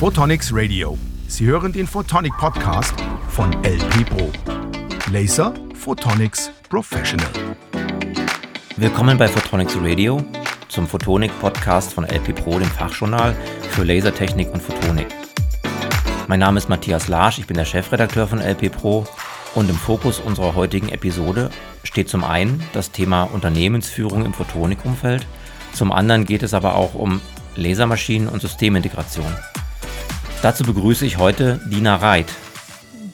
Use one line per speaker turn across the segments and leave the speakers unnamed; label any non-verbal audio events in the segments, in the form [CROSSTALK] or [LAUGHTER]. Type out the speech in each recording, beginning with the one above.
Photonics Radio. Sie hören den Photonic Podcast von LP Pro. Laser Photonics Professional.
Willkommen bei Photonics Radio zum Photonik Podcast von LP Pro, dem Fachjournal für Lasertechnik und Photonik. Mein Name ist Matthias Larsch, ich bin der Chefredakteur von LP Pro und im Fokus unserer heutigen Episode steht zum einen das Thema Unternehmensführung im Photonikumfeld, zum anderen geht es aber auch um Lasermaschinen und Systemintegration. Dazu begrüße ich heute Dina Reit.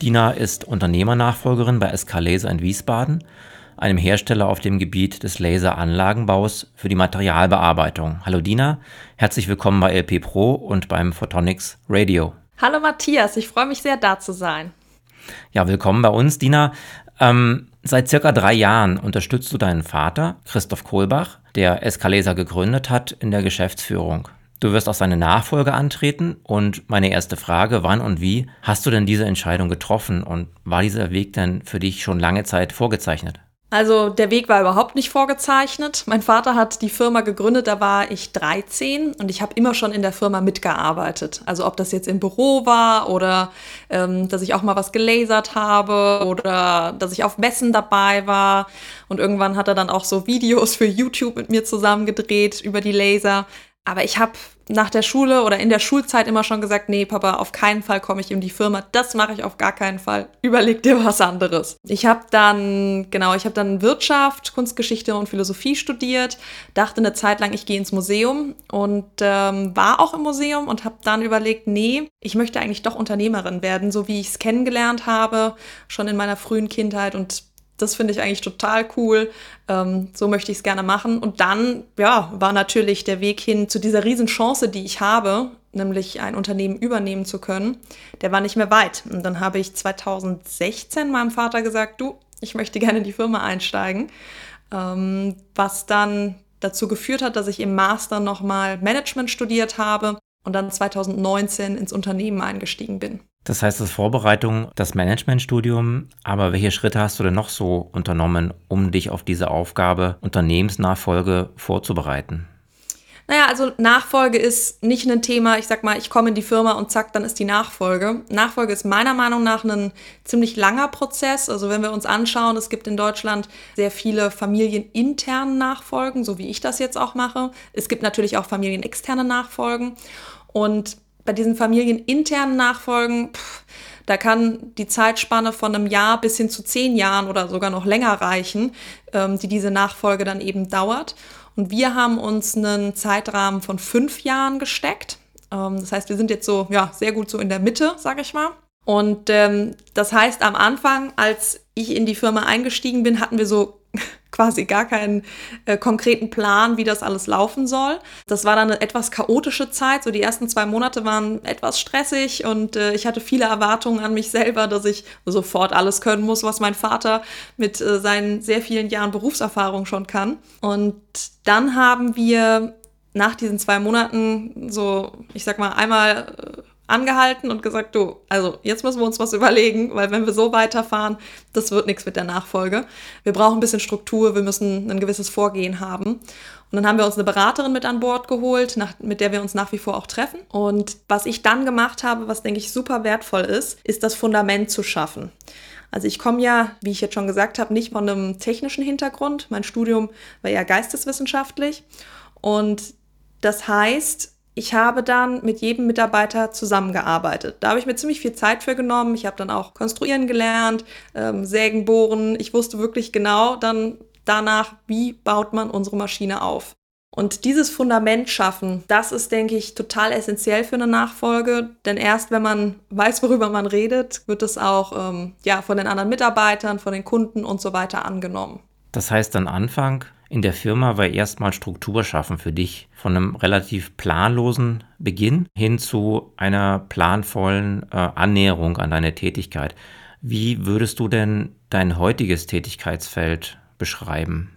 Dina ist Unternehmernachfolgerin bei SK Laser in Wiesbaden, einem Hersteller auf dem Gebiet des Laseranlagenbaus für die Materialbearbeitung. Hallo Dina, herzlich willkommen bei LP Pro und beim Photonics Radio.
Hallo Matthias, ich freue mich sehr, da zu sein.
Ja, willkommen bei uns, Dina. Ähm, seit circa drei Jahren unterstützt du deinen Vater, Christoph Kohlbach, der SK Laser gegründet hat, in der Geschäftsführung. Du wirst auch seine Nachfolge antreten und meine erste Frage, wann und wie hast du denn diese Entscheidung getroffen und war dieser Weg denn für dich schon lange Zeit vorgezeichnet?
Also der Weg war überhaupt nicht vorgezeichnet. Mein Vater hat die Firma gegründet, da war ich 13 und ich habe immer schon in der Firma mitgearbeitet. Also ob das jetzt im Büro war oder ähm, dass ich auch mal was gelasert habe oder dass ich auf Messen dabei war. Und irgendwann hat er dann auch so Videos für YouTube mit mir zusammen gedreht über die Laser. Aber ich habe nach der Schule oder in der Schulzeit immer schon gesagt, nee, Papa, auf keinen Fall komme ich in die Firma. Das mache ich auf gar keinen Fall. Überleg dir was anderes. Ich habe dann, genau, ich habe dann Wirtschaft, Kunstgeschichte und Philosophie studiert, dachte eine Zeit lang, ich gehe ins Museum und ähm, war auch im Museum und habe dann überlegt, nee, ich möchte eigentlich doch Unternehmerin werden, so wie ich es kennengelernt habe, schon in meiner frühen Kindheit und das finde ich eigentlich total cool. Ähm, so möchte ich es gerne machen. Und dann, ja, war natürlich der Weg hin zu dieser Riesenchance, die ich habe, nämlich ein Unternehmen übernehmen zu können, der war nicht mehr weit. Und dann habe ich 2016 meinem Vater gesagt, du, ich möchte gerne in die Firma einsteigen. Ähm, was dann dazu geführt hat, dass ich im Master nochmal Management studiert habe und dann 2019 ins Unternehmen eingestiegen bin.
Das heißt, das Vorbereitung, das Managementstudium, aber welche Schritte hast du denn noch so unternommen, um dich auf diese Aufgabe Unternehmensnachfolge vorzubereiten?
Naja, also Nachfolge ist nicht ein Thema, ich sag mal, ich komme in die Firma und zack, dann ist die Nachfolge. Nachfolge ist meiner Meinung nach ein ziemlich langer Prozess. Also wenn wir uns anschauen, es gibt in Deutschland sehr viele familieninternen Nachfolgen, so wie ich das jetzt auch mache. Es gibt natürlich auch familienexterne Nachfolgen. Und bei diesen familieninternen Nachfolgen, pff, da kann die Zeitspanne von einem Jahr bis hin zu zehn Jahren oder sogar noch länger reichen, ähm, die diese Nachfolge dann eben dauert. Und wir haben uns einen Zeitrahmen von fünf Jahren gesteckt. Ähm, das heißt, wir sind jetzt so, ja, sehr gut so in der Mitte, sage ich mal. Und ähm, das heißt, am Anfang, als ich in die Firma eingestiegen bin, hatten wir so quasi gar keinen äh, konkreten Plan, wie das alles laufen soll. Das war dann eine etwas chaotische Zeit. So die ersten zwei Monate waren etwas stressig und äh, ich hatte viele Erwartungen an mich selber, dass ich sofort alles können muss, was mein Vater mit äh, seinen sehr vielen Jahren Berufserfahrung schon kann. Und dann haben wir nach diesen zwei Monaten so, ich sag mal, einmal äh, angehalten und gesagt, du, also jetzt müssen wir uns was überlegen, weil wenn wir so weiterfahren, das wird nichts mit der Nachfolge. Wir brauchen ein bisschen Struktur, wir müssen ein gewisses Vorgehen haben. Und dann haben wir uns eine Beraterin mit an Bord geholt, nach, mit der wir uns nach wie vor auch treffen. Und was ich dann gemacht habe, was denke ich super wertvoll ist, ist das Fundament zu schaffen. Also ich komme ja, wie ich jetzt schon gesagt habe, nicht von einem technischen Hintergrund. Mein Studium war ja geisteswissenschaftlich. Und das heißt, ich habe dann mit jedem Mitarbeiter zusammengearbeitet. Da habe ich mir ziemlich viel Zeit für genommen. Ich habe dann auch konstruieren gelernt, ähm, sägen, bohren. Ich wusste wirklich genau dann danach, wie baut man unsere Maschine auf. Und dieses Fundament schaffen, das ist, denke ich, total essentiell für eine Nachfolge. Denn erst wenn man weiß, worüber man redet, wird es auch ähm, ja, von den anderen Mitarbeitern, von den Kunden und so weiter angenommen.
Das heißt, am Anfang in der Firma war erstmal Struktur schaffen für dich. Von einem relativ planlosen Beginn hin zu einer planvollen äh, Annäherung an deine Tätigkeit. Wie würdest du denn dein heutiges Tätigkeitsfeld beschreiben?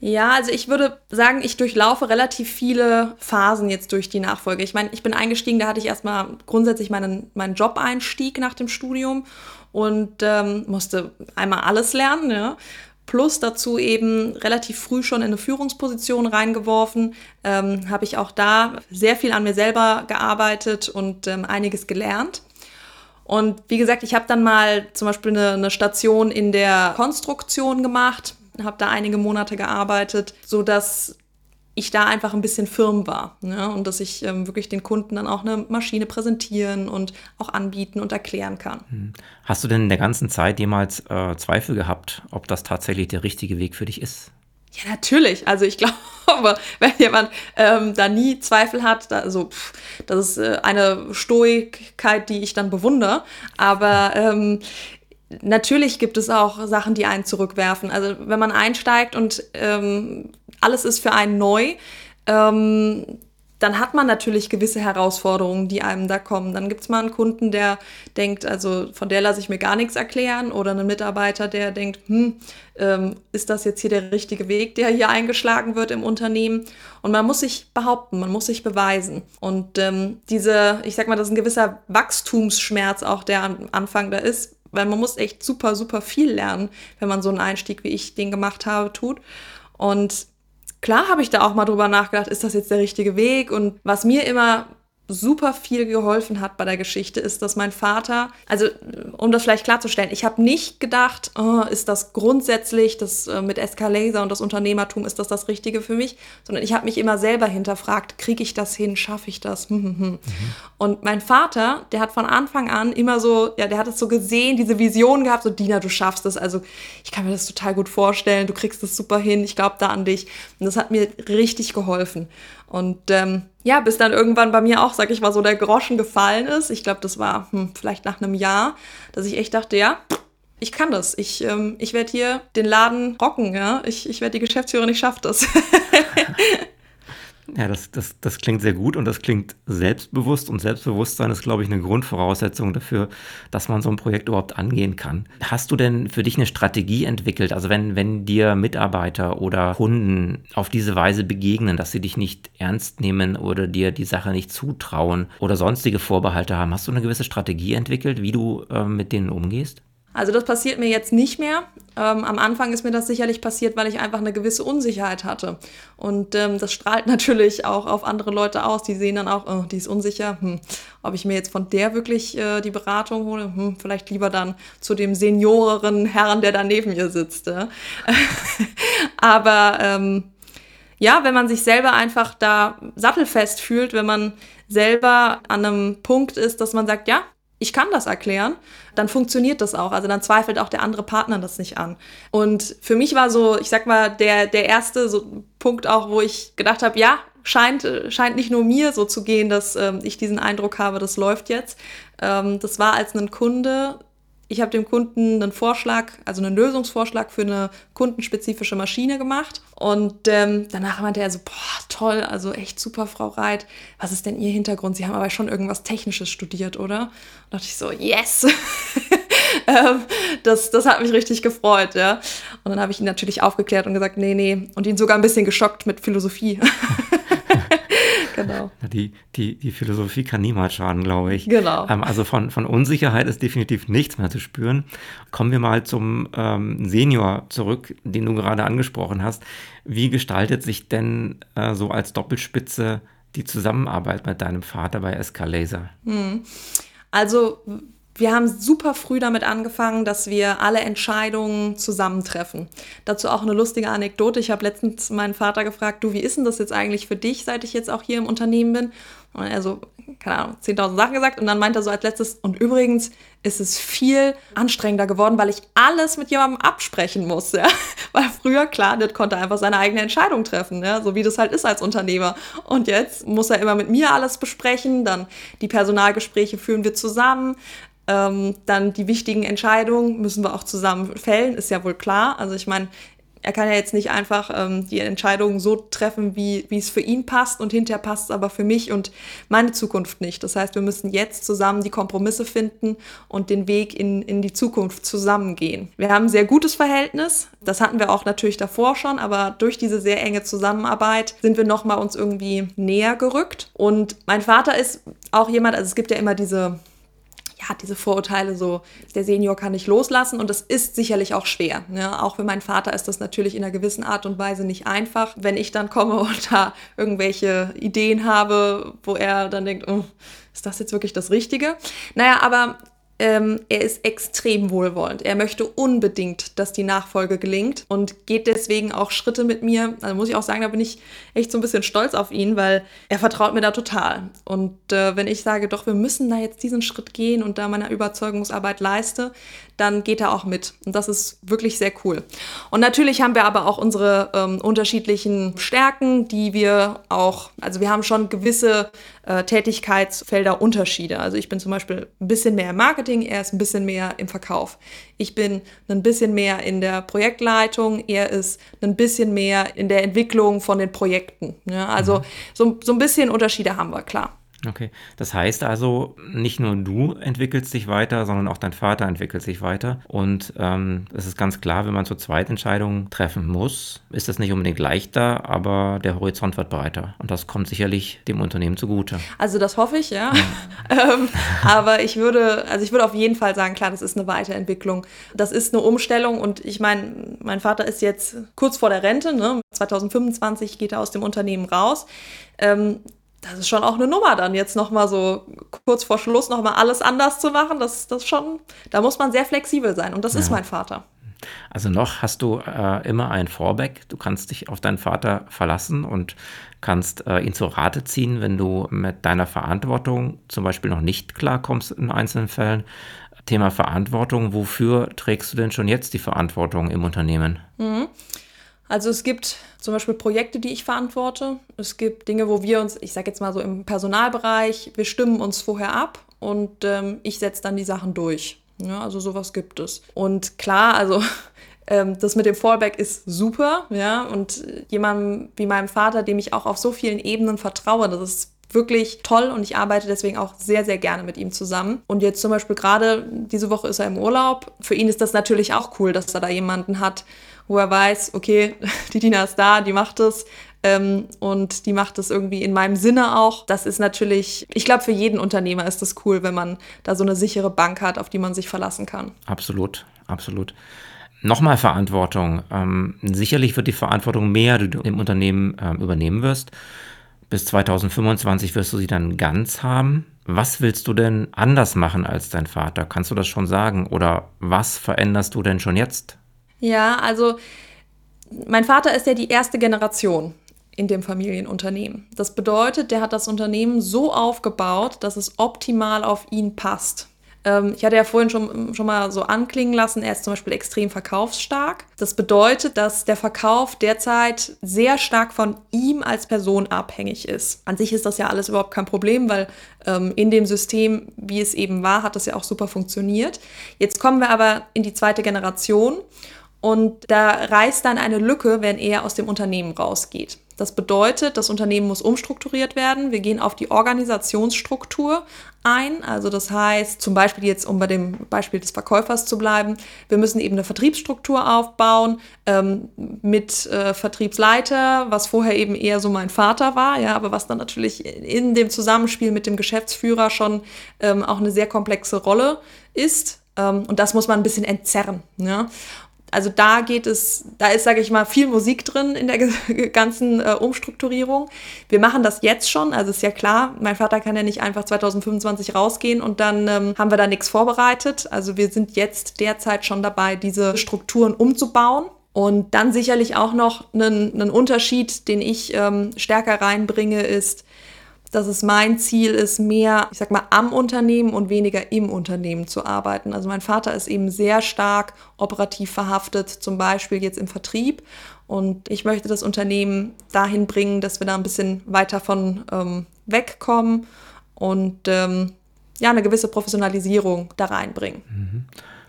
Ja, also ich würde sagen, ich durchlaufe relativ viele Phasen jetzt durch die Nachfolge. Ich meine, ich bin eingestiegen, da hatte ich erstmal grundsätzlich meinen, meinen Job-Einstieg nach dem Studium und ähm, musste einmal alles lernen. Ja plus dazu eben relativ früh schon in eine Führungsposition reingeworfen. Ähm, Habe ich auch da sehr viel an mir selber gearbeitet und ähm, einiges gelernt. Und wie gesagt, ich habe dann mal zum Beispiel eine, eine Station in der Konstruktion gemacht, habe da einige Monate gearbeitet, so dass ich da einfach ein bisschen firm war ne? und dass ich ähm, wirklich den Kunden dann auch eine Maschine präsentieren und auch anbieten und erklären kann. Hm.
Hast du denn in der ganzen Zeit jemals äh, Zweifel gehabt, ob das tatsächlich der richtige Weg für dich ist?
Ja, natürlich. Also ich [LAUGHS] glaube, wenn jemand ähm, da nie Zweifel hat, da, also pff, das ist äh, eine Stoigkeit, die ich dann bewundere. Aber ähm, natürlich gibt es auch Sachen, die einen zurückwerfen. Also wenn man einsteigt und ähm, alles ist für einen neu, ähm, dann hat man natürlich gewisse Herausforderungen, die einem da kommen. Dann gibt es mal einen Kunden, der denkt, also von der lasse ich mir gar nichts erklären, oder einen Mitarbeiter, der denkt, hm, ähm, ist das jetzt hier der richtige Weg, der hier eingeschlagen wird im Unternehmen? Und man muss sich behaupten, man muss sich beweisen. Und ähm, diese, ich sag mal, das ist ein gewisser Wachstumsschmerz auch, der am Anfang da ist, weil man muss echt super, super viel lernen, wenn man so einen Einstieg, wie ich den gemacht habe, tut. Und klar habe ich da auch mal drüber nachgedacht, ist das jetzt der richtige Weg? Und was mir immer super viel geholfen hat bei der Geschichte, ist, dass mein Vater, also um das vielleicht klarzustellen, ich habe nicht gedacht, oh, ist das grundsätzlich, das äh, mit Escalaser und das Unternehmertum, ist das das Richtige für mich, sondern ich habe mich immer selber hinterfragt, kriege ich das hin, schaffe ich das? Hm, hm, hm. Mhm. Und mein Vater, der hat von Anfang an immer so, ja, der hat es so gesehen, diese Vision gehabt, so Dina, du schaffst das, also ich kann mir das total gut vorstellen, du kriegst es super hin, ich glaube da an dich. Und das hat mir richtig geholfen. Und ähm, ja, bis dann irgendwann bei mir auch, sag ich mal, so der Groschen gefallen ist. Ich glaube, das war hm, vielleicht nach einem Jahr, dass ich echt dachte, ja, ich kann das. Ich, ähm, ich werde hier den Laden rocken, ja. Ich, ich werde die Geschäftsführerin, ich schaffe das. [LAUGHS]
Ja, das, das, das klingt sehr gut und das klingt selbstbewusst und Selbstbewusstsein ist, glaube ich, eine Grundvoraussetzung dafür, dass man so ein Projekt überhaupt angehen kann. Hast du denn für dich eine Strategie entwickelt? Also wenn, wenn dir Mitarbeiter oder Kunden auf diese Weise begegnen, dass sie dich nicht ernst nehmen oder dir die Sache nicht zutrauen oder sonstige Vorbehalte haben, hast du eine gewisse Strategie entwickelt, wie du äh, mit denen umgehst?
Also das passiert mir jetzt nicht mehr. Ähm, am Anfang ist mir das sicherlich passiert, weil ich einfach eine gewisse Unsicherheit hatte. Und ähm, das strahlt [LAUGHS] natürlich auch auf andere Leute aus. Die sehen dann auch, oh, die ist unsicher. Hm, ob ich mir jetzt von der wirklich äh, die Beratung hole, hm, vielleicht lieber dann zu dem senioreren Herrn, der da neben mir sitzt. [LAUGHS] Aber ähm, ja, wenn man sich selber einfach da sattelfest fühlt, wenn man selber an einem Punkt ist, dass man sagt, ja, ich kann das erklären, dann funktioniert das auch. Also dann zweifelt auch der andere Partner das nicht an. Und für mich war so, ich sag mal, der, der erste so Punkt auch, wo ich gedacht habe, ja, scheint, scheint nicht nur mir so zu gehen, dass ähm, ich diesen Eindruck habe, das läuft jetzt. Ähm, das war als ein Kunde ich habe dem Kunden einen Vorschlag, also einen Lösungsvorschlag für eine kundenspezifische Maschine gemacht. Und ähm, danach meinte er so, boah, toll, also echt super, Frau Reit. Was ist denn Ihr Hintergrund? Sie haben aber schon irgendwas Technisches studiert, oder? Und dachte ich so, yes! [LAUGHS] ähm, das, das hat mich richtig gefreut, ja. Und dann habe ich ihn natürlich aufgeklärt und gesagt, nee, nee. Und ihn sogar ein bisschen geschockt mit Philosophie. [LAUGHS]
genau. Die, die, die Philosophie kann niemals schaden, glaube ich.
Genau.
Ähm, also von, von Unsicherheit ist definitiv nichts mehr zu spüren. Kommen wir mal zum ähm, Senior zurück, den du gerade angesprochen hast. Wie gestaltet sich denn äh, so als Doppelspitze die Zusammenarbeit mit deinem Vater bei Escalaser?
Hm. Also wir haben super früh damit angefangen, dass wir alle Entscheidungen zusammentreffen. Dazu auch eine lustige Anekdote. Ich habe letztens meinen Vater gefragt, du, wie ist denn das jetzt eigentlich für dich, seit ich jetzt auch hier im Unternehmen bin? Und er so, keine Ahnung, 10.000 Sachen gesagt. Und dann meint er so als letztes, und übrigens ist es viel anstrengender geworden, weil ich alles mit jemandem absprechen muss. Ja? [LAUGHS] Weil früher, klar, der konnte einfach seine eigene Entscheidung treffen, ja? so wie das halt ist als Unternehmer. Und jetzt muss er immer mit mir alles besprechen. Dann die Personalgespräche führen wir zusammen. Ähm, dann die wichtigen Entscheidungen müssen wir auch zusammen fällen, ist ja wohl klar. Also ich meine, er kann ja jetzt nicht einfach ähm, die Entscheidungen so treffen, wie, wie es für ihn passt und hinterher passt es aber für mich und meine Zukunft nicht. Das heißt, wir müssen jetzt zusammen die Kompromisse finden und den Weg in, in die Zukunft zusammengehen. Wir haben ein sehr gutes Verhältnis. Das hatten wir auch natürlich davor schon, aber durch diese sehr enge Zusammenarbeit sind wir nochmal uns irgendwie näher gerückt. Und mein Vater ist auch jemand, also es gibt ja immer diese ja, diese Vorurteile so, der Senior kann nicht loslassen und das ist sicherlich auch schwer. Ne? Auch für meinen Vater ist das natürlich in einer gewissen Art und Weise nicht einfach. Wenn ich dann komme [LAUGHS] und da irgendwelche Ideen habe, wo er dann denkt, oh, ist das jetzt wirklich das Richtige? Naja, aber ähm, er ist extrem wohlwollend. Er möchte unbedingt, dass die Nachfolge gelingt und geht deswegen auch Schritte mit mir. Also muss ich auch sagen, da bin ich echt so ein bisschen stolz auf ihn, weil er vertraut mir da total. Und äh, wenn ich sage, doch, wir müssen da jetzt diesen Schritt gehen und da meine Überzeugungsarbeit leiste, dann geht er auch mit. Und das ist wirklich sehr cool. Und natürlich haben wir aber auch unsere ähm, unterschiedlichen Stärken, die wir auch, also wir haben schon gewisse äh, Tätigkeitsfelder Unterschiede. Also ich bin zum Beispiel ein bisschen mehr im Marketing, er ist ein bisschen mehr im Verkauf. Ich bin ein bisschen mehr in der Projektleitung, er ist ein bisschen mehr in der Entwicklung von den Projekten. Ja, also mhm. so, so ein bisschen Unterschiede haben wir, klar.
Okay, das heißt also, nicht nur du entwickelst dich weiter, sondern auch dein Vater entwickelt sich weiter. Und ähm, es ist ganz klar, wenn man zur Zweitentscheidung treffen muss, ist das nicht unbedingt leichter, aber der Horizont wird breiter. Und das kommt sicherlich dem Unternehmen zugute.
Also das hoffe ich, ja. ja. [LAUGHS] ähm, aber ich würde, also ich würde auf jeden Fall sagen, klar, das ist eine Weiterentwicklung. Das ist eine Umstellung und ich meine, mein Vater ist jetzt kurz vor der Rente, ne? 2025 geht er aus dem Unternehmen raus. Ähm, das ist schon auch eine Nummer, dann jetzt nochmal so kurz vor Schluss nochmal alles anders zu machen. Das, das schon, da muss man sehr flexibel sein. Und das ja. ist mein Vater.
Also noch hast du äh, immer ein Vorback. Du kannst dich auf deinen Vater verlassen und kannst äh, ihn zur Rate ziehen, wenn du mit deiner Verantwortung zum Beispiel noch nicht klarkommst in einzelnen Fällen. Thema Verantwortung. Wofür trägst du denn schon jetzt die Verantwortung im Unternehmen?
Mhm. Also es gibt zum Beispiel Projekte, die ich verantworte. Es gibt Dinge, wo wir uns, ich sage jetzt mal so im Personalbereich, wir stimmen uns vorher ab und ähm, ich setze dann die Sachen durch. Ja, also sowas gibt es. Und klar, also [LAUGHS] ähm, das mit dem Fallback ist super, ja. Und jemandem wie meinem Vater, dem ich auch auf so vielen Ebenen vertraue, das ist wirklich toll und ich arbeite deswegen auch sehr, sehr gerne mit ihm zusammen. Und jetzt zum Beispiel gerade diese Woche ist er im Urlaub. Für ihn ist das natürlich auch cool, dass er da jemanden hat, wo er weiß, okay, [LAUGHS] die Dina ist da, die macht es ähm, und die macht es irgendwie in meinem Sinne auch. Das ist natürlich, ich glaube, für jeden Unternehmer ist das cool, wenn man da so eine sichere Bank hat, auf die man sich verlassen kann.
Absolut, absolut. Nochmal Verantwortung. Ähm, sicherlich wird die Verantwortung mehr, die du im Unternehmen ähm, übernehmen wirst. Bis 2025 wirst du sie dann ganz haben. Was willst du denn anders machen als dein Vater? Kannst du das schon sagen? Oder was veränderst du denn schon jetzt?
Ja, also mein Vater ist ja die erste Generation in dem Familienunternehmen. Das bedeutet, der hat das Unternehmen so aufgebaut, dass es optimal auf ihn passt. Ähm, ich hatte ja vorhin schon, schon mal so anklingen lassen, er ist zum Beispiel extrem verkaufsstark. Das bedeutet, dass der Verkauf derzeit sehr stark von ihm als Person abhängig ist. An sich ist das ja alles überhaupt kein Problem, weil ähm, in dem System, wie es eben war, hat das ja auch super funktioniert. Jetzt kommen wir aber in die zweite Generation und da reißt dann eine Lücke, wenn er aus dem Unternehmen rausgeht. Das bedeutet, das Unternehmen muss umstrukturiert werden. Wir gehen auf die Organisationsstruktur ein. Also das heißt, zum Beispiel jetzt, um bei dem Beispiel des Verkäufers zu bleiben, wir müssen eben eine Vertriebsstruktur aufbauen ähm, mit äh, Vertriebsleiter, was vorher eben eher so mein Vater war, ja, aber was dann natürlich in dem Zusammenspiel mit dem Geschäftsführer schon ähm, auch eine sehr komplexe Rolle ist. Ähm, und das muss man ein bisschen entzerren. Ja? Also da geht es, da ist, sage ich mal, viel Musik drin in der [LAUGHS] ganzen äh, Umstrukturierung. Wir machen das jetzt schon, also ist ja klar, mein Vater kann ja nicht einfach 2025 rausgehen und dann ähm, haben wir da nichts vorbereitet. Also wir sind jetzt derzeit schon dabei, diese Strukturen umzubauen. Und dann sicherlich auch noch einen, Unterschied, den ich ähm, stärker reinbringe, ist, dass es mein Ziel ist, mehr, ich sag mal, am Unternehmen und weniger im Unternehmen zu arbeiten. Also mein Vater ist eben sehr stark operativ verhaftet, zum Beispiel jetzt im Vertrieb. Und ich möchte das Unternehmen dahin bringen, dass wir da ein bisschen weiter von ähm, wegkommen und ähm, ja, eine gewisse Professionalisierung da reinbringen. Mhm.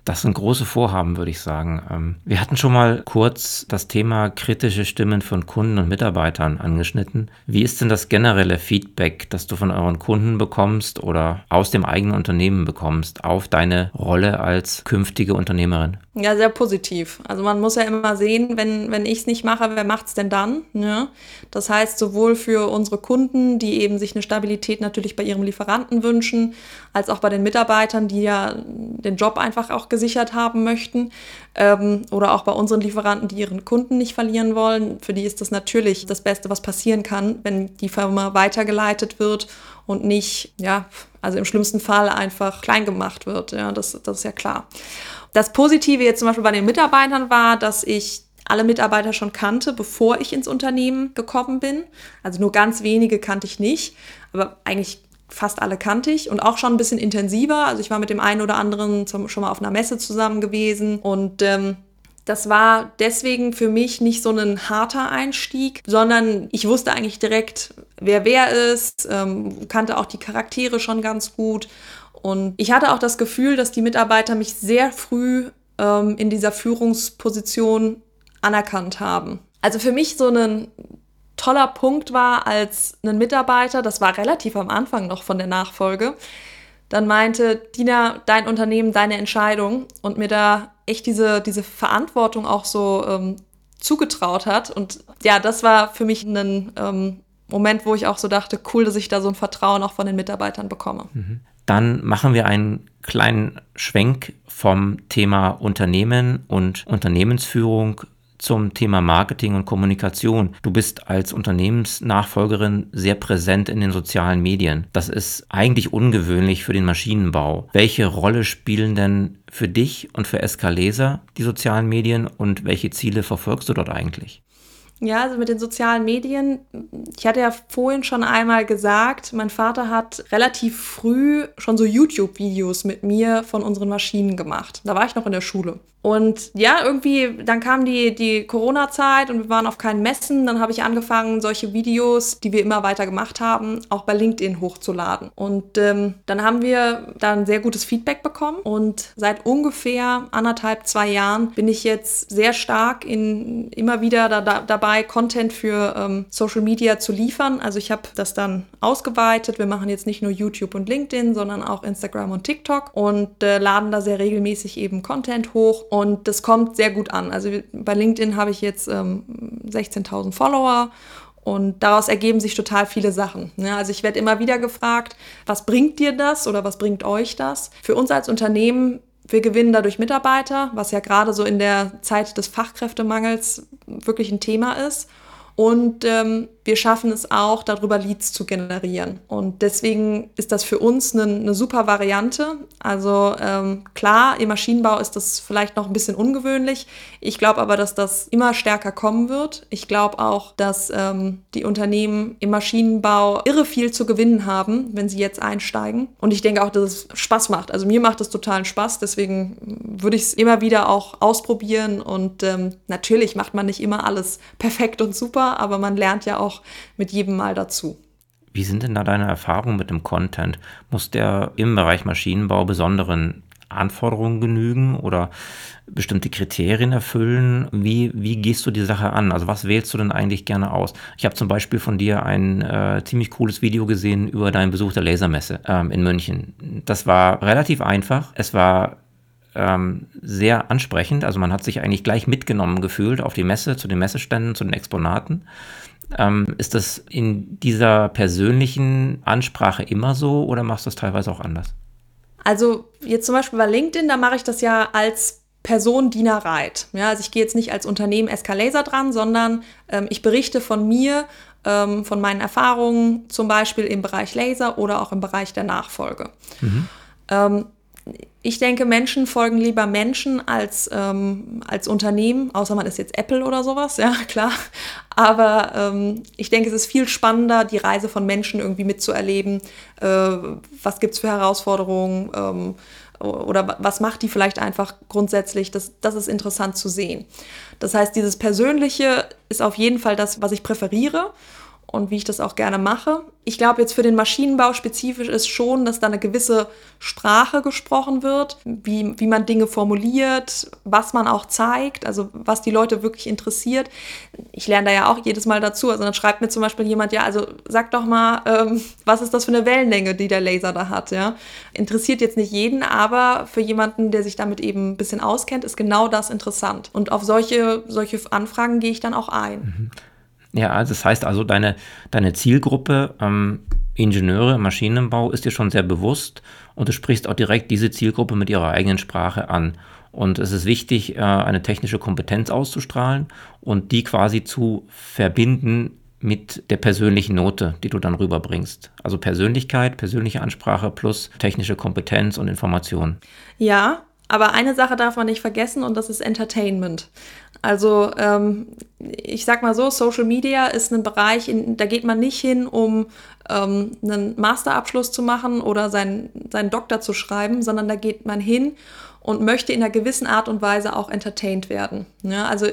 Das sind große Vorhaben, würde ich sagen. Ähm, wir hatten schon mal kurz das Thema kritische Stimmen von Kunden und Mitarbeitern angeschnitten. Wie ist denn das generelle Feedback, das du von euren Kunden bekommst oder aus dem eigenen Unternehmen bekommst auf deine Rolle als künftige Unternehmerin?
Ja, sehr positiv. Also man muss ja immer sehen, wenn, wenn ich es nicht mache, wer macht es denn dann? Ne? Das heißt, sowohl für unsere Kunden, die eben sich eine Stabilität natürlich bei ihrem Lieferanten wünschen, als auch bei den Mitarbeitern, die ja den Job einfach auch gesichert haben möchten, ähm, oder auch bei unseren Lieferanten, die ihren Kunden nicht verlieren wollen. Für die ist das natürlich das Beste, was passieren kann, wenn die Firma weitergeleitet wird und nicht, ja, also im schlimmsten Fall einfach klein gemacht wird. Ja, das, das ist ja klar. Das Positive jetzt zum Beispiel bei den Mitarbeitern war, dass ich alle Mitarbeiter schon kannte, bevor ich ins Unternehmen gekommen bin. Also nur ganz wenige kannte ich nicht, aber eigentlich fast alle kannte ich und auch schon ein bisschen intensiver. Also ich war mit dem einen oder anderen zum, schon mal auf einer Messe zusammen gewesen und ähm, das war deswegen für mich nicht so ein harter Einstieg, sondern ich wusste eigentlich direkt, wer wer ist, ähm, kannte auch die Charaktere schon ganz gut und ich hatte auch das Gefühl, dass die Mitarbeiter mich sehr früh ähm, in dieser Führungsposition anerkannt haben. Also für mich so ein toller Punkt war, als ein Mitarbeiter, das war relativ am Anfang noch von der Nachfolge, dann meinte, Dina, dein Unternehmen, deine Entscheidung und mir da echt diese, diese Verantwortung auch so ähm, zugetraut hat. Und ja, das war für mich ein ähm, Moment, wo ich auch so dachte, cool, dass ich da so ein Vertrauen auch von den Mitarbeitern bekomme.
Mhm. Dann machen wir einen kleinen Schwenk vom Thema Unternehmen und Unternehmensführung zum Thema Marketing und Kommunikation. Du bist als Unternehmensnachfolgerin sehr präsent in den sozialen Medien. Das ist eigentlich ungewöhnlich für den Maschinenbau. Welche Rolle spielen denn für dich und für SK Laser die sozialen Medien und welche Ziele verfolgst du dort eigentlich?
Ja, also mit den sozialen Medien. Ich hatte ja vorhin schon einmal gesagt, mein Vater hat relativ früh schon so YouTube-Videos mit mir von unseren Maschinen gemacht. Da war ich noch in der Schule. Und ja, irgendwie, dann kam die, die Corona-Zeit und wir waren auf keinen Messen. Dann habe ich angefangen, solche Videos, die wir immer weiter gemacht haben, auch bei LinkedIn hochzuladen. Und ähm, dann haben wir da ein sehr gutes Feedback bekommen. Und seit ungefähr anderthalb, zwei Jahren bin ich jetzt sehr stark in immer wieder da, da, dabei, Content für ähm, Social Media zu liefern. Also ich habe das dann ausgeweitet. Wir machen jetzt nicht nur YouTube und LinkedIn, sondern auch Instagram und TikTok und äh, laden da sehr regelmäßig eben Content hoch. Das kommt sehr gut an. Also bei LinkedIn habe ich jetzt ähm, 16.000 Follower und daraus ergeben sich total viele Sachen. Ja, also ich werde immer wieder gefragt, was bringt dir das oder was bringt euch das? Für uns als Unternehmen, wir gewinnen dadurch Mitarbeiter, was ja gerade so in der Zeit des Fachkräftemangels wirklich ein Thema ist. Und ähm, wir schaffen es auch, darüber Leads zu generieren. Und deswegen ist das für uns eine, eine super Variante. Also ähm, klar, im Maschinenbau ist das vielleicht noch ein bisschen ungewöhnlich. Ich glaube aber, dass das immer stärker kommen wird. Ich glaube auch, dass ähm, die Unternehmen im Maschinenbau irre viel zu gewinnen haben, wenn sie jetzt einsteigen. Und ich denke auch, dass es Spaß macht. Also mir macht es totalen Spaß. Deswegen würde ich es immer wieder auch ausprobieren. Und ähm, natürlich macht man nicht immer alles perfekt und super, aber man lernt ja auch mit jedem Mal dazu.
Wie sind denn da deine Erfahrungen mit dem Content? Muss der im Bereich Maschinenbau besonderen Anforderungen genügen oder bestimmte Kriterien erfüllen? Wie, wie gehst du die Sache an? Also was wählst du denn eigentlich gerne aus? Ich habe zum Beispiel von dir ein äh, ziemlich cooles Video gesehen über deinen Besuch der Lasermesse ähm, in München. Das war relativ einfach. Es war ähm, sehr ansprechend. Also man hat sich eigentlich gleich mitgenommen gefühlt auf die Messe, zu den Messeständen, zu den Exponaten. Ähm, ist das in dieser persönlichen Ansprache immer so oder machst du das teilweise auch anders?
Also jetzt zum Beispiel bei LinkedIn, da mache ich das ja als Person Dina Reit. Ja, also ich gehe jetzt nicht als Unternehmen Escalaser dran, sondern ähm, ich berichte von mir, ähm, von meinen Erfahrungen, zum Beispiel im Bereich Laser oder auch im Bereich der Nachfolge. Mhm. Ähm, ich denke, Menschen folgen lieber Menschen als, ähm, als Unternehmen, außer man ist jetzt Apple oder sowas, ja, [LAUGHS] klar. Aber ähm, ich denke, es ist viel spannender, die Reise von Menschen irgendwie mitzuerleben. Äh, was gibt es für Herausforderungen? Ähm, oder was macht die vielleicht einfach grundsätzlich? Das, das ist interessant zu sehen. Das heißt, dieses Persönliche ist auf jeden Fall das, was ich präferiere. Und wie ich das auch gerne mache. Ich glaube, jetzt für den Maschinenbau spezifisch ist schon, dass da eine gewisse Sprache gesprochen wird, wie, wie man Dinge formuliert, was man auch zeigt, also was die Leute wirklich interessiert. Ich lerne da ja auch jedes Mal dazu. Also dann schreibt mir zum Beispiel jemand, ja, also sag doch mal, ähm, was ist das für eine Wellenlänge, die der Laser da hat, ja. Interessiert jetzt nicht jeden, aber für jemanden, der sich damit eben ein bisschen auskennt, ist genau das interessant. Und auf solche, solche Anfragen gehe ich dann auch ein. Mhm.
Ja, das heißt also, deine, deine Zielgruppe ähm, Ingenieure Maschinenbau ist dir schon sehr bewusst und du sprichst auch direkt diese Zielgruppe mit ihrer eigenen Sprache an. Und es ist wichtig, äh, eine technische Kompetenz auszustrahlen und die quasi zu verbinden mit der persönlichen Note, die du dann rüberbringst. Also Persönlichkeit, persönliche Ansprache plus technische Kompetenz und Information.
Ja, aber eine Sache darf man nicht vergessen und das ist Entertainment. Also ähm, ich sag mal so, Social Media ist ein Bereich, in, da geht man nicht hin, um ähm, einen Masterabschluss zu machen oder seinen, seinen Doktor zu schreiben, sondern da geht man hin und möchte in einer gewissen Art und Weise auch entertained werden. Ja, also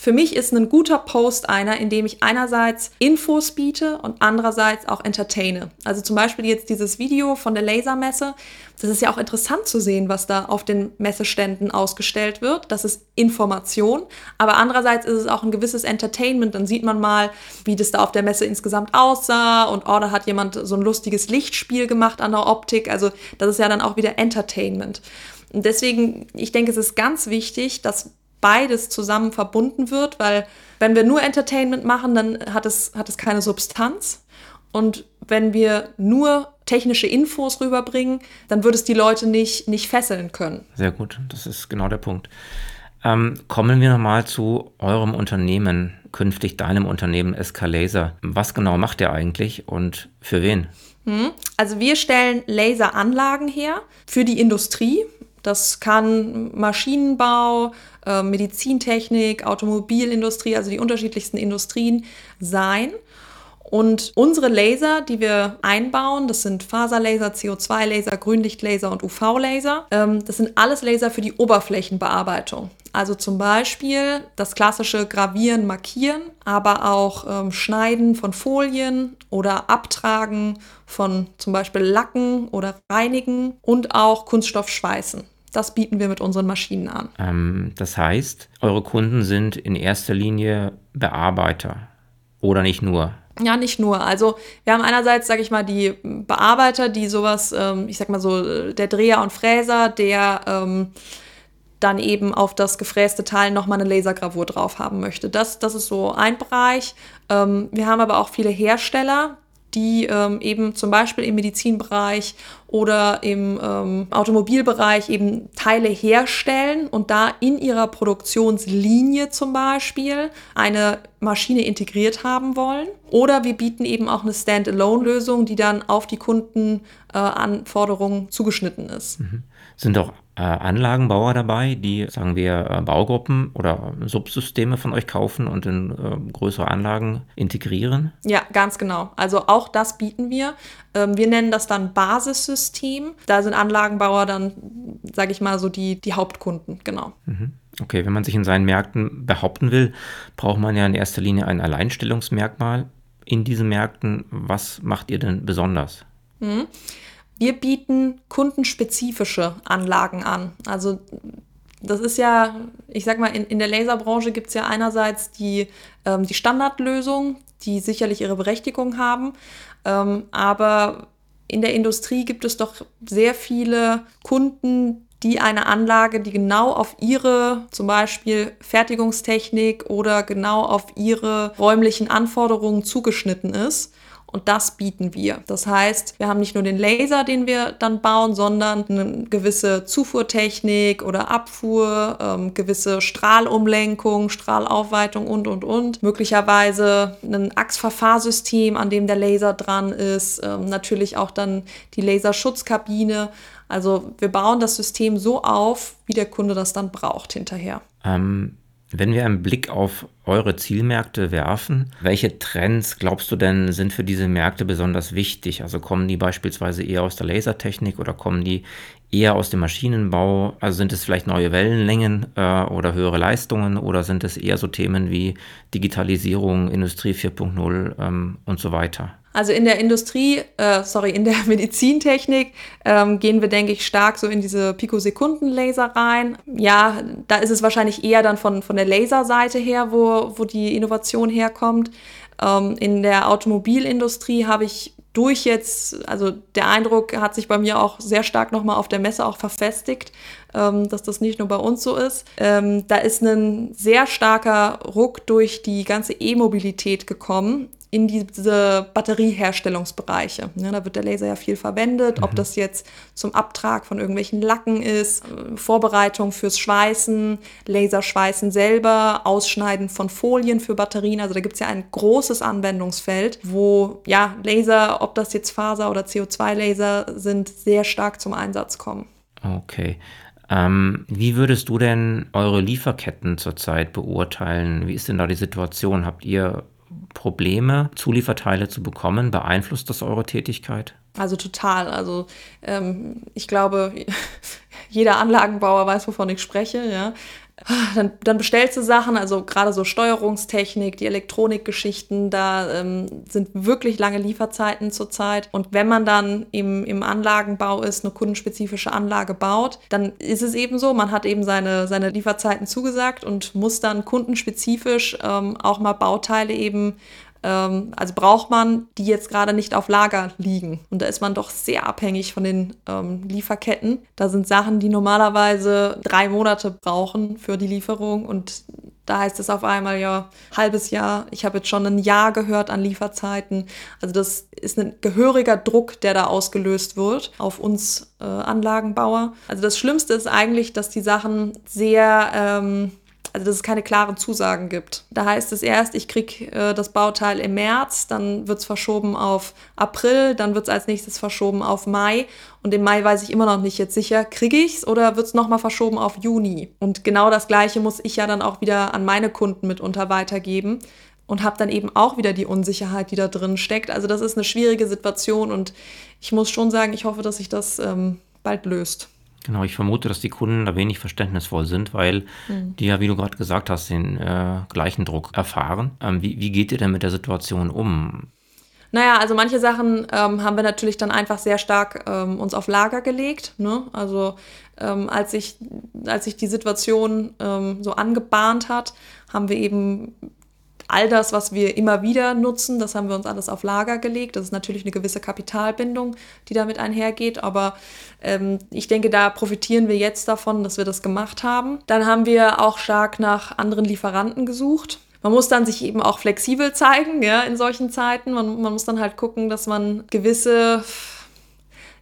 für mich ist ein guter Post einer, in dem ich einerseits Infos biete und andererseits auch entertaine. Also zum Beispiel jetzt dieses Video von der Lasermesse. Das ist ja auch interessant zu sehen, was da auf den Messeständen ausgestellt wird. Das ist Information. Aber andererseits ist es auch ein gewisses Entertainment. Dann sieht man mal, wie das da auf der Messe insgesamt aussah. Und oh, da hat jemand so ein lustiges Lichtspiel gemacht an der Optik. Also das ist ja dann auch wieder Entertainment. Und deswegen, ich denke, es ist ganz wichtig, dass beides zusammen verbunden wird, weil wenn wir nur Entertainment machen, dann hat es, hat es keine Substanz. Und wenn wir nur technische Infos rüberbringen, dann würde es die Leute nicht, nicht fesseln können.
Sehr gut, das ist genau der Punkt. Ähm, kommen wir nochmal zu eurem Unternehmen, künftig deinem Unternehmen SK Laser. Was genau macht ihr eigentlich und für wen?
Hm, also wir stellen Laseranlagen her für die Industrie. Das kann Maschinenbau, äh, Medizintechnik, Automobilindustrie, also die unterschiedlichsten Industrien sein. Und unsere Laser, die wir einbauen, das sind Faserlaser, CO2-Laser, Grünlichtlaser und UV-Laser. Ähm, das sind alles Laser für die Oberflächenbearbeitung. Also zum Beispiel das klassische Gravieren, Markieren, aber auch ähm, Schneiden von Folien oder Abtragen von zum Beispiel Lacken oder Reinigen und auch Kunststoffschweißen. Das bieten wir mit unseren Maschinen an.
Ähm, das heißt, eure Kunden sind in erster Linie Bearbeiter oder nicht nur?
Ja, nicht nur. Also wir haben einerseits, sage ich mal, die Bearbeiter, die sowas, ähm, ich sag mal so, der Dreher und Fräser, der ähm, dann eben auf das gefräste Teil nochmal eine Lasergravur drauf haben möchte. Das, das ist so ein Bereich. Ähm, wir haben aber auch viele Hersteller, die ähm, eben zum Beispiel im Medizinbereich oder im ähm, Automobilbereich eben Teile herstellen und da in ihrer Produktionslinie zum Beispiel eine Maschine integriert haben wollen. Oder wir bieten eben auch eine Standalone-Lösung, die dann auf die Kundenanforderungen äh, zugeschnitten ist.
Mhm. Sind auch Anlagenbauer dabei, die, sagen wir, äh, Baugruppen oder Subsysteme von euch kaufen und in äh, größere Anlagen integrieren?
Ja, ganz genau. Also auch das bieten wir. Ähm, wir nennen das dann Basissystem. Da sind Anlagenbauer dann, sage ich mal, so die, die Hauptkunden, genau.
Mhm. Okay, wenn man sich in seinen Märkten behaupten will, braucht man ja in erster Linie ein Alleinstellungsmerkmal in diesen Märkten. Was macht ihr denn besonders?
Mhm. Wir bieten kundenspezifische Anlagen an. Also das ist ja, ich sag mal, in, in der Laserbranche gibt es ja einerseits die, ähm, die Standardlösung, die sicherlich ihre Berechtigung haben, ähm, aber in der Industrie gibt es doch sehr viele Kunden, die eine Anlage, die genau auf ihre zum Beispiel Fertigungstechnik oder genau auf ihre räumlichen Anforderungen zugeschnitten ist. Und das bieten wir. Das heißt, wir haben nicht nur den Laser, den wir dann bauen, sondern eine gewisse Zufuhrtechnik oder Abfuhr, ähm, gewisse Strahlumlenkung, Strahlaufweitung und, und, und. Möglicherweise ein Achsverfahrsystem, an dem der Laser dran ist. Ähm, natürlich auch dann die Laserschutzkabine. Also wir bauen das System so auf, wie der Kunde das dann braucht hinterher.
Ähm, Wenn wir einen Blick auf eure Zielmärkte werfen, welche Trends glaubst du denn sind für diese Märkte besonders wichtig? Also kommen die beispielsweise eher aus der Lasertechnik oder kommen die eher aus dem Maschinenbau? Also sind es vielleicht neue Wellenlängen äh, oder höhere Leistungen oder sind es eher so Themen wie Digitalisierung, Industrie 4.0 ähm, und so weiter?
Also in der Industrie, äh, sorry, in der [LAUGHS] Medizintechnik ähm, gehen wir, denke ich, stark so in diese Pikosekundenlaser rein. Ja, da ist es wahrscheinlich eher dann von, von der Laserseite her, wo, wo die Innovation herkommt. Ähm, in der Automobilindustrie habe ich durch jetzt, also der Eindruck hat sich bei mir auch sehr stark nochmal auf der Messe auch verfestigt, ähm, dass das nicht nur bei uns so ist. Ähm, da ist ein sehr starker Ruck durch die ganze E-Mobilität gekommen in diese Batterieherstellungsbereiche. Ja, da wird der Laser ja viel verwendet, mhm. ob das jetzt zum Abtrag von irgendwelchen Lacken ist, äh, Vorbereitung fürs Schweißen, Laserschweißen selber, Ausschneiden von Folien für Batterien. Also da gibt es ja ein großes Anwendungsfeld, wo ja Laser, ob das jetzt Faser- oder CO2-Laser sind, sehr stark zum Einsatz kommen.
Okay. Ähm, wie würdest du denn eure Lieferketten zurzeit beurteilen? Wie ist denn da die Situation? Habt ihr Probleme, Zulieferteile zu bekommen? Beeinflusst das eure Tätigkeit?
Also total. Also ähm, ich glaube, [LAUGHS] jeder Anlagenbauer weiß, wovon ich spreche. Ja. Dann, dann, bestellst du Sachen, also gerade so Steuerungstechnik, die Elektronikgeschichten, da ähm, sind wirklich lange Lieferzeiten zurzeit. Und wenn man dann im, im Anlagenbau ist, eine kundenspezifische Anlage baut, dann ist es eben so, man hat eben seine, seine Lieferzeiten zugesagt und muss dann kundenspezifisch ähm, auch mal Bauteile eben ähm, also braucht man, die jetzt gerade nicht auf Lager liegen. Und da ist man doch sehr abhängig von den ähm, Lieferketten. Da sind Sachen, die normalerweise drei Monate brauchen für die Lieferung und da heißt es auf einmal ja halbes Jahr. Ich habe jetzt schon ein Jahr gehört an Lieferzeiten. Also das ist ein gehöriger Druck, der da ausgelöst wird auf uns äh, Anlagenbauer. Also das Schlimmste ist eigentlich, dass die Sachen sehr ähm, also dass es keine klaren Zusagen gibt. Da heißt es erst, ich kriege äh, das Bauteil im März, dann wird es verschoben auf April, dann wird es als nächstes verschoben auf Mai und im Mai weiß ich immer noch nicht jetzt sicher, kriege ich es oder wird es nochmal verschoben auf Juni. Und genau das gleiche muss ich ja dann auch wieder an meine Kunden mitunter weitergeben und habe dann eben auch wieder die Unsicherheit, die da drin steckt. Also das ist eine schwierige Situation und ich muss schon sagen, ich hoffe, dass sich das ähm, bald löst.
Genau, ich vermute, dass die Kunden da wenig verständnisvoll sind, weil mhm. die ja, wie du gerade gesagt hast, den äh, gleichen Druck erfahren. Ähm, wie, wie geht ihr denn mit der Situation um?
Naja, also manche Sachen ähm, haben wir natürlich dann einfach sehr stark ähm, uns auf Lager gelegt. Ne? Also ähm, als, sich, als sich die Situation ähm, so angebahnt hat, haben wir eben all das, was wir immer wieder nutzen, das haben wir uns alles auf Lager gelegt. Das ist natürlich eine gewisse Kapitalbindung, die damit einhergeht, aber ähm, ich denke, da profitieren wir jetzt davon, dass wir das gemacht haben. Dann haben wir auch stark nach anderen Lieferanten gesucht. Man muss dann sich eben auch flexibel zeigen, ja, in solchen Zeiten. Man, man muss dann halt gucken, dass man gewisse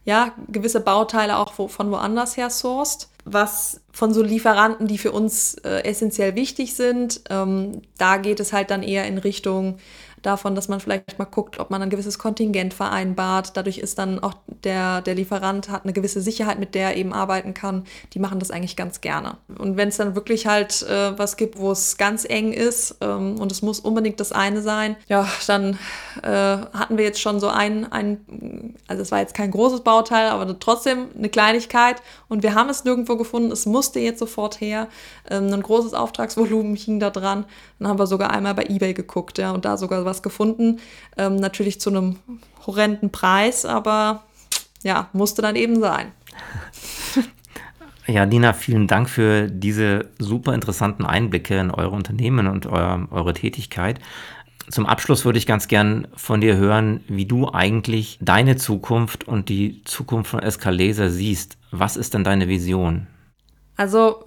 ja, gewisse Bauteile auch wo, von woanders her sourced. Was von so Lieferanten, die für uns äh, essentiell wichtig sind, ähm, da geht es halt dann eher in Richtung davon, dass man vielleicht mal guckt, ob man ein gewisses Kontingent vereinbart. Dadurch ist dann auch der, der Lieferant hat eine gewisse Sicherheit, mit der er eben arbeiten kann. Die machen das eigentlich ganz gerne. Und wenn es dann wirklich halt äh, was gibt, wo es ganz eng ist ähm, und es muss unbedingt das eine sein, ja, dann äh, hatten wir jetzt schon so ein, ein, also es war jetzt kein großes Bauteil, aber trotzdem eine Kleinigkeit und wir haben es nirgendwo gefunden. Es musste jetzt sofort her. Ähm, ein großes Auftragsvolumen [LAUGHS] hing da dran. Dann haben wir sogar einmal bei eBay geguckt, ja, und da sogar was gefunden. Ähm, natürlich zu einem horrenden Preis, aber ja, musste dann eben sein. [LAUGHS]
Ja, Dina, vielen Dank für diese super interessanten Einblicke in eure Unternehmen und euer, eure Tätigkeit. Zum Abschluss würde ich ganz gern von dir hören, wie du eigentlich deine Zukunft und die Zukunft von Escalaser siehst. Was ist denn deine Vision?
Also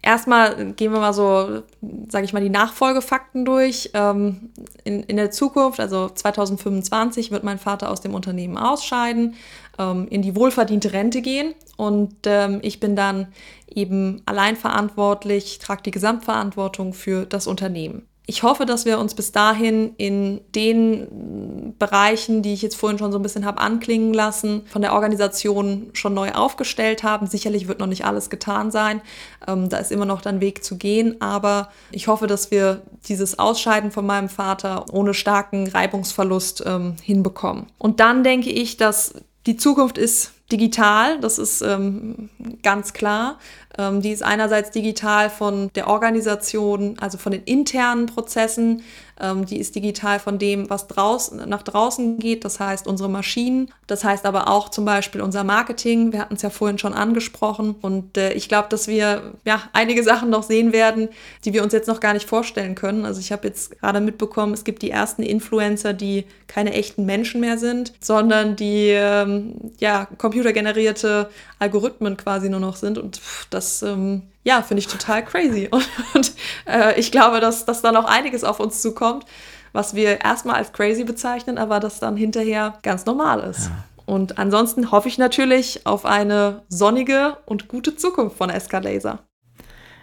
erstmal gehen wir mal so, sage ich mal, die Nachfolgefakten durch. Ähm, in, in der Zukunft, also 2025, wird mein Vater aus dem Unternehmen ausscheiden, ähm, in die wohlverdiente Rente gehen und ähm, ich bin dann eben allein verantwortlich, trage die Gesamtverantwortung für das Unternehmen. Ich hoffe, dass wir uns bis dahin in den Bereichen, die ich jetzt vorhin schon so ein bisschen habe anklingen lassen, von der Organisation schon neu aufgestellt haben. Sicherlich wird noch nicht alles getan sein. Ähm, da ist immer noch ein Weg zu gehen. Aber ich hoffe, dass wir dieses Ausscheiden von meinem Vater ohne starken Reibungsverlust ähm, hinbekommen. Und dann denke ich, dass die Zukunft ist digital, das ist ähm, ganz klar. Ähm, die ist einerseits digital von der Organisation, also von den internen Prozessen, ähm, die ist digital von dem, was draußen, nach draußen geht, das heißt unsere Maschinen, das heißt aber auch zum Beispiel unser Marketing, wir hatten es ja vorhin schon angesprochen. Und äh, ich glaube, dass wir ja einige Sachen noch sehen werden, die wir uns jetzt noch gar nicht vorstellen können. Also ich habe jetzt gerade mitbekommen, es gibt die ersten Influencer, die keine echten Menschen mehr sind, sondern die ähm, ja computergenerierte Algorithmen quasi nur noch sind. Und pff, das ähm, ja, finde ich total crazy. [LAUGHS] Und, und äh, ich glaube, dass, dass da noch einiges auf uns zukommt, was wir erstmal als crazy bezeichnen, aber das dann hinterher ganz normal ist. Ja. Und ansonsten hoffe ich natürlich auf eine sonnige und gute Zukunft von SK Laser.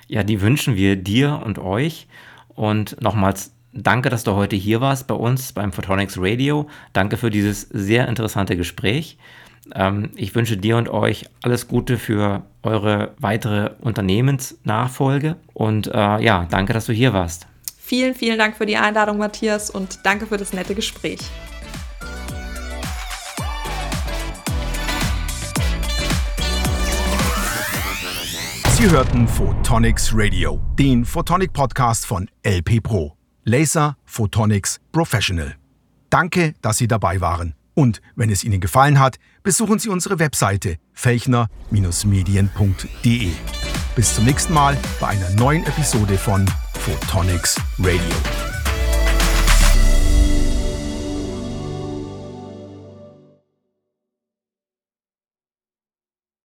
Ja, die wünschen wir dir und euch. Und nochmals danke, dass du heute hier warst bei uns beim Photonics Radio. Danke für dieses sehr interessante Gespräch. Ähm, ich wünsche dir und euch alles Gute für eure weitere Unternehmensnachfolge und äh, ja, danke, dass du hier warst.
Vielen, vielen Dank für die Einladung, Matthias, und danke für das nette Gespräch.
Sie hörten Photonics Radio, den Photonic Podcast von LP Pro. Laser Photonics Professional. Danke, dass Sie dabei waren. Und wenn es Ihnen gefallen hat, besuchen Sie unsere Webseite felchner-medien.de. Bis zum nächsten Mal bei einer neuen Episode von Photonics Radio.